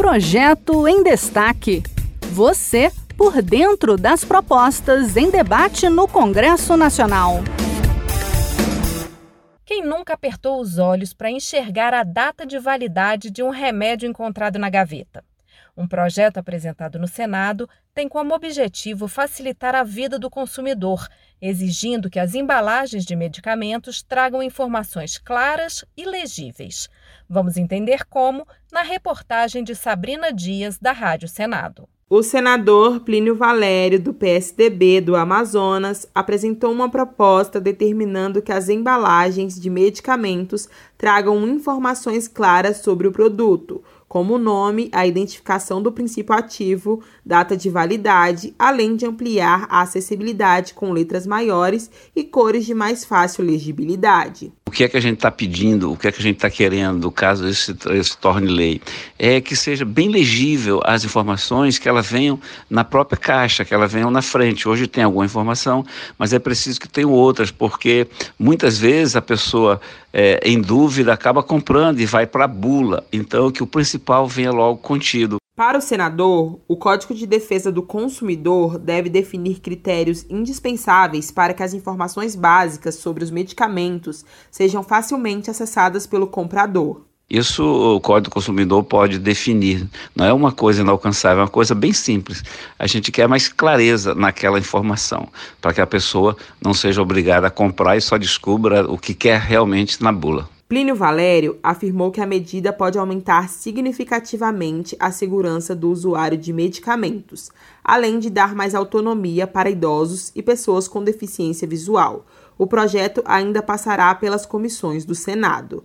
Projeto em Destaque. Você por dentro das propostas em debate no Congresso Nacional. Quem nunca apertou os olhos para enxergar a data de validade de um remédio encontrado na gaveta? Um projeto apresentado no Senado tem como objetivo facilitar a vida do consumidor, exigindo que as embalagens de medicamentos tragam informações claras e legíveis. Vamos entender como na reportagem de Sabrina Dias, da Rádio Senado. O senador Plínio Valério, do PSDB do Amazonas, apresentou uma proposta determinando que as embalagens de medicamentos tragam informações claras sobre o produto, como o nome, a identificação do princípio ativo, data de validade, além de ampliar a acessibilidade com letras maiores e cores de mais fácil legibilidade. O que é que a gente está pedindo, o que é que a gente está querendo, caso isso se torne lei, é que seja bem legível as informações, que elas venham na própria caixa, que elas venham na frente. Hoje tem alguma informação, mas é preciso que tenham outras, porque muitas vezes a pessoa é, em dúvida acaba comprando e vai para a bula. Então, que o principal venha logo contido. Para o senador, o Código de Defesa do Consumidor deve definir critérios indispensáveis para que as informações básicas sobre os medicamentos sejam facilmente acessadas pelo comprador. Isso o Código do Consumidor pode definir. Não é uma coisa inalcançável, é uma coisa bem simples. A gente quer mais clareza naquela informação, para que a pessoa não seja obrigada a comprar e só descubra o que quer realmente na bula. Plínio Valério afirmou que a medida pode aumentar significativamente a segurança do usuário de medicamentos, além de dar mais autonomia para idosos e pessoas com deficiência visual. O projeto ainda passará pelas comissões do Senado.